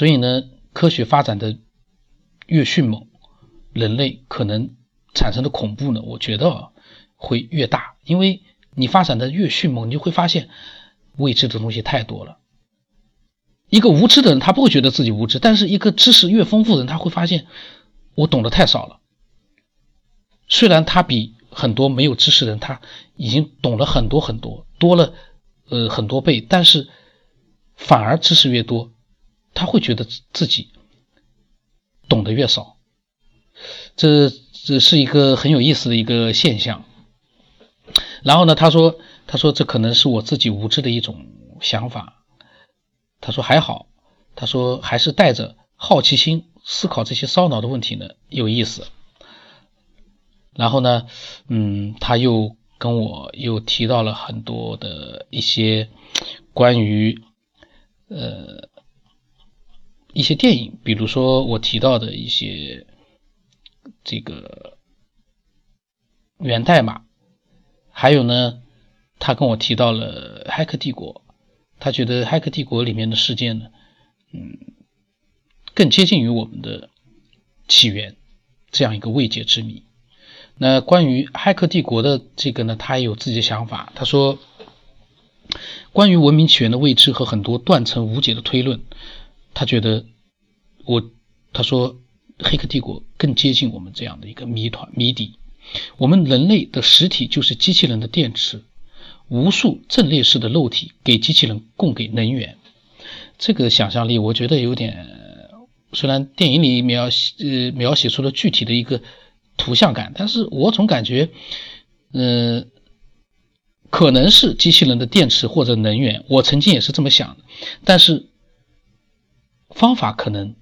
所以呢，科学发展的越迅猛，人类可能产生的恐怖呢，我觉得会越大。因为你发展的越迅猛，你就会发现未知的东西太多了。一个无知的人，他不会觉得自己无知；但是一个知识越丰富的人，他会发现我懂得太少了。虽然他比很多没有知识的人，他已经懂了很多很多，多了呃很多倍，但是反而知识越多，他会觉得自己懂得越少。这这是一个很有意思的一个现象。然后呢，他说：“他说这可能是我自己无知的一种想法。”他说还好，他说还是带着好奇心思考这些烧脑的问题呢，有意思。然后呢，嗯，他又跟我又提到了很多的一些关于呃一些电影，比如说我提到的一些这个源代码，还有呢，他跟我提到了《骇客帝国》。他觉得《骇客帝国》里面的事件呢，嗯，更接近于我们的起源这样一个未解之谜。那关于《骇客帝国》的这个呢，他也有自己的想法。他说，关于文明起源的未知和很多断层无解的推论，他觉得我他说，《黑客帝国》更接近我们这样的一个谜团谜底。我们人类的实体就是机器人的电池。无数阵列式的肉体给机器人供给能源，这个想象力我觉得有点，虽然电影里描写呃描写出了具体的一个图像感，但是我总感觉，嗯，可能是机器人的电池或者能源，我曾经也是这么想的，但是方法可能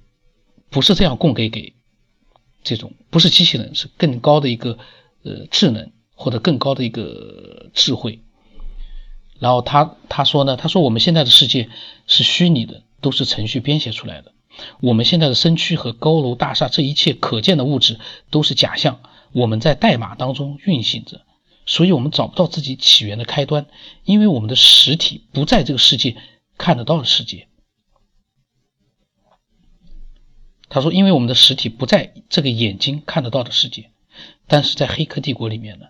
不是这样供给给这种不是机器人，是更高的一个呃智能或者更高的一个智慧。然后他他说呢，他说我们现在的世界是虚拟的，都是程序编写出来的。我们现在的身躯和高楼大厦，这一切可见的物质都是假象。我们在代码当中运行着，所以我们找不到自己起源的开端，因为我们的实体不在这个世界看得到的世界。他说，因为我们的实体不在这个眼睛看得到的世界，但是在黑客帝国里面呢，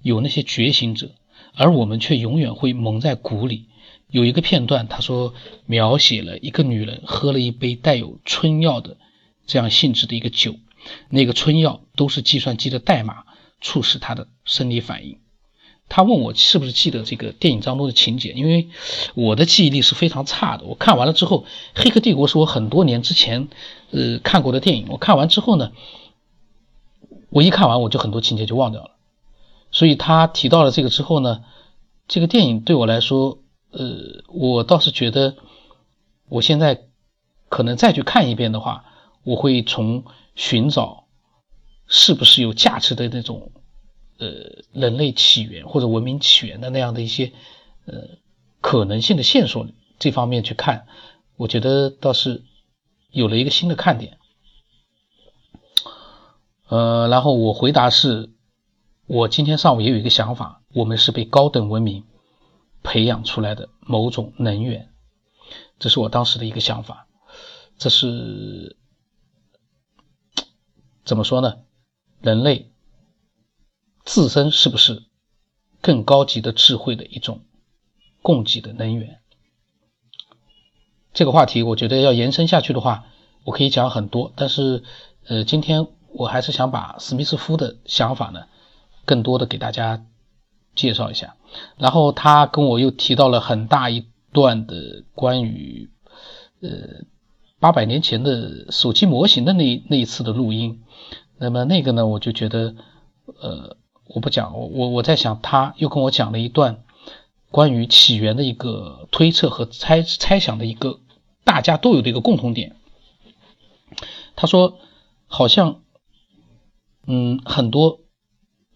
有那些觉醒者。而我们却永远会蒙在鼓里。有一个片段，他说描写了一个女人喝了一杯带有春药的这样性质的一个酒，那个春药都是计算机的代码促使她的生理反应。他问我是不是记得这个电影当中的情节，因为我的记忆力是非常差的。我看完了之后，《黑客帝国》是我很多年之前呃看过的电影，我看完之后呢，我一看完我就很多情节就忘掉了。所以他提到了这个之后呢，这个电影对我来说，呃，我倒是觉得，我现在可能再去看一遍的话，我会从寻找是不是有价值的那种，呃，人类起源或者文明起源的那样的一些，呃，可能性的线索这方面去看，我觉得倒是有了一个新的看点。呃，然后我回答是。我今天上午也有一个想法，我们是被高等文明培养出来的某种能源，这是我当时的一个想法。这是 怎么说呢？人类自身是不是更高级的智慧的一种供给的能源？这个话题，我觉得要延伸下去的话，我可以讲很多。但是，呃，今天我还是想把史密斯夫的想法呢。更多的给大家介绍一下，然后他跟我又提到了很大一段的关于呃八百年前的手机模型的那那一次的录音，那么那个呢，我就觉得呃我不讲，我我我在想，他又跟我讲了一段关于起源的一个推测和猜猜想的一个大家都有的一个共同点，他说好像嗯很多。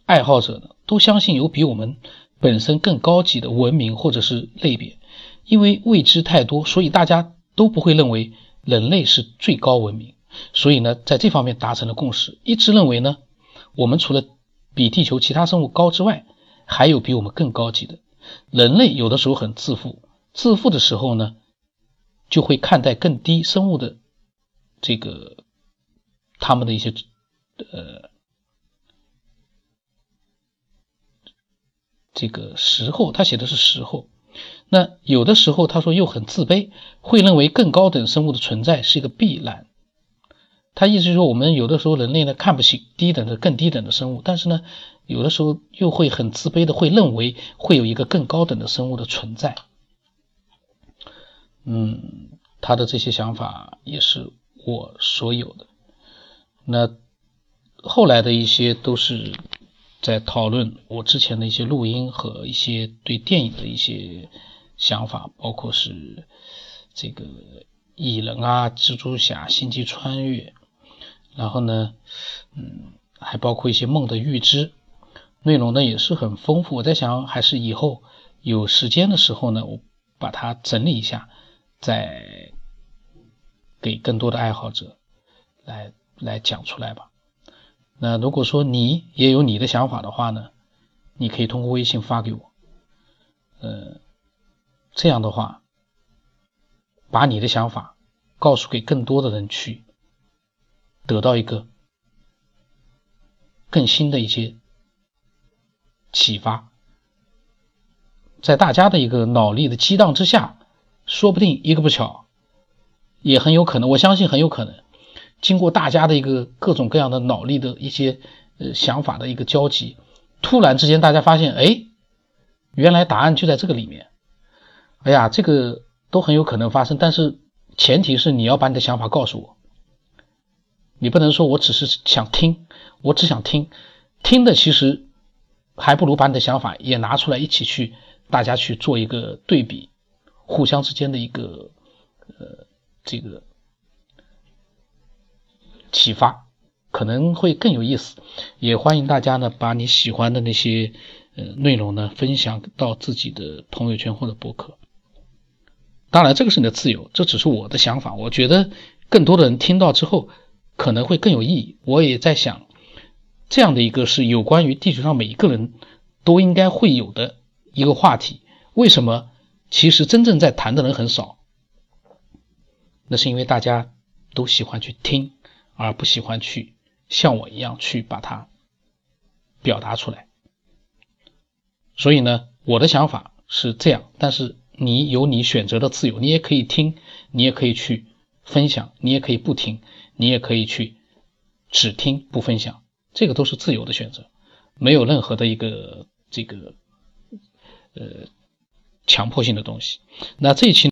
爱好者呢，都相信有比我们本身更高级的文明或者是类别，因为未知太多，所以大家都不会认为人类是最高文明。所以呢，在这方面达成了共识，一致认为呢，我们除了比地球其他生物高之外，还有比我们更高级的。人类有的时候很自负，自负的时候呢，就会看待更低生物的这个他们的一些呃这个时候，他写的是时候。那有的时候他说又很自卑，会认为更高等生物的存在是一个必然。他意思是说，我们有的时候人类呢看不起低等的、更低等的生物，但是呢，有的时候又会很自卑的，会认为会有一个更高等的生物的存在。嗯，他的这些想法也是我所有的。那后来的一些都是在讨论我之前的一些录音和一些对电影的一些想法，包括是这个蚁人啊、蜘蛛侠、星际穿越。然后呢，嗯，还包括一些梦的预知，内容呢也是很丰富。我在想，还是以后有时间的时候呢，我把它整理一下，再给更多的爱好者来来讲出来吧。那如果说你也有你的想法的话呢，你可以通过微信发给我，呃，这样的话，把你的想法告诉给更多的人去。得到一个更新的一些启发，在大家的一个脑力的激荡之下，说不定一个不巧，也很有可能，我相信很有可能，经过大家的一个各种各样的脑力的一些呃想法的一个交集，突然之间大家发现，哎，原来答案就在这个里面，哎呀，这个都很有可能发生，但是前提是你要把你的想法告诉我。你不能说我只是想听，我只想听，听的其实还不如把你的想法也拿出来一起去，大家去做一个对比，互相之间的一个呃这个启发，可能会更有意思。也欢迎大家呢把你喜欢的那些呃内容呢分享到自己的朋友圈或者博客。当然这个是你的自由，这只是我的想法。我觉得更多的人听到之后。可能会更有意义。我也在想，这样的一个是有关于地球上每一个人都应该会有的一个话题。为什么？其实真正在谈的人很少。那是因为大家都喜欢去听，而不喜欢去像我一样去把它表达出来。所以呢，我的想法是这样。但是你有你选择的自由，你也可以听，你也可以去分享，你也可以不听。你也可以去只听不分享，这个都是自由的选择，没有任何的一个这个呃强迫性的东西。那这一期。